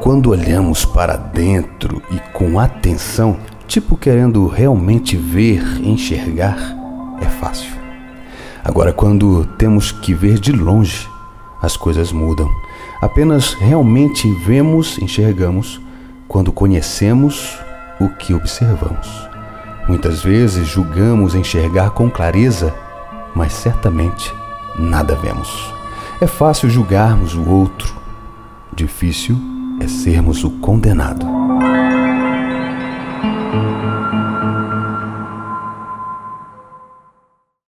quando olhamos para dentro e com atenção, tipo querendo realmente ver, enxergar, é fácil. Agora, quando temos que ver de longe, as coisas mudam. Apenas realmente vemos, enxergamos, quando conhecemos o que observamos. Muitas vezes julgamos enxergar com clareza, mas certamente nada vemos. É fácil julgarmos o outro, difícil é sermos o condenado.